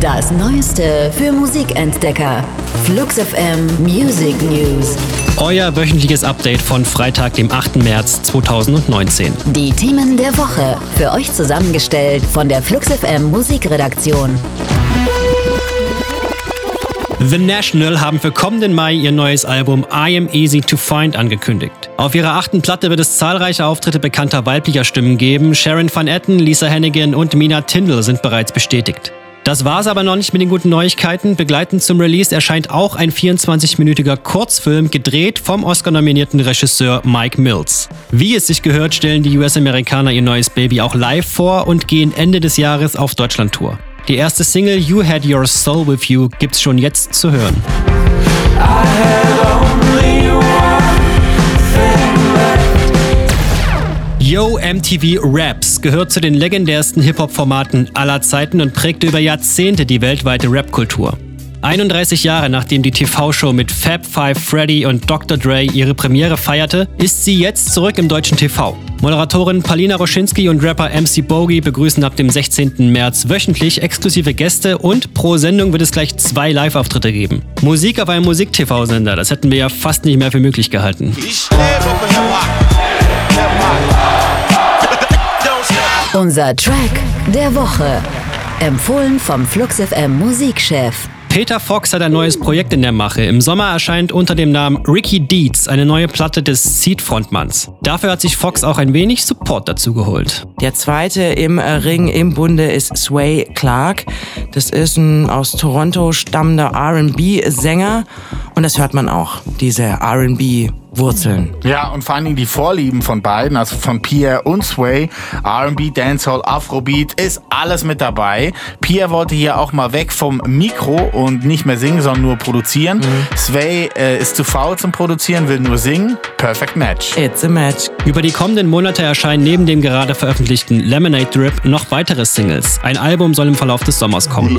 Das Neueste für Musikentdecker. Flux FM Music News. Euer wöchentliches Update von Freitag, dem 8. März 2019. Die Themen der Woche. Für euch zusammengestellt von der Flux FM Musikredaktion. The National haben für kommenden Mai ihr neues Album I Am Easy to Find angekündigt. Auf ihrer achten Platte wird es zahlreiche Auftritte bekannter weiblicher Stimmen geben. Sharon Van Etten, Lisa Hannigan und Mina Tindall sind bereits bestätigt. Das war's aber noch nicht mit den guten Neuigkeiten. Begleitend zum Release erscheint auch ein 24-minütiger Kurzfilm, gedreht vom Oscar-nominierten Regisseur Mike Mills. Wie es sich gehört, stellen die US-Amerikaner ihr neues Baby auch live vor und gehen Ende des Jahres auf Deutschland-Tour. Die erste Single You Had Your Soul With You gibt's schon jetzt zu hören. Yo MTV Raps gehört zu den legendärsten Hip-Hop-Formaten aller Zeiten und prägte über Jahrzehnte die weltweite Rap-Kultur. 31 Jahre nachdem die TV-Show mit Fab Five Freddy und Dr. Dre ihre Premiere feierte, ist sie jetzt zurück im deutschen TV. Moderatorin Palina Roschinski und Rapper MC Bogey begrüßen ab dem 16. März wöchentlich exklusive Gäste und pro Sendung wird es gleich zwei Live-Auftritte geben. Musik auf einem Musik-TV-Sender, das hätten wir ja fast nicht mehr für möglich gehalten. Unser Track der Woche. Empfohlen vom Flux FM Musikchef. Peter Fox hat ein neues Projekt in der Mache. Im Sommer erscheint unter dem Namen Ricky Deeds eine neue Platte des Seed-Frontmanns. Dafür hat sich Fox auch ein wenig Support dazu geholt. Der zweite im Ring im Bunde ist Sway Clark. Das ist ein aus Toronto stammender RB-Sänger. Und das hört man auch, diese RB Wurzeln. Ja, und vor allen Dingen die Vorlieben von beiden, also von Pierre und Sway, R&B, Dancehall, Afrobeat, ist alles mit dabei. Pierre wollte hier auch mal weg vom Mikro und nicht mehr singen, sondern nur produzieren. Mhm. Sway äh, ist zu faul zum Produzieren, will nur singen. Perfect Match. It's a match. Über die kommenden Monate erscheinen neben dem gerade veröffentlichten Lemonade Drip noch weitere Singles. Ein Album soll im Verlauf des Sommers kommen.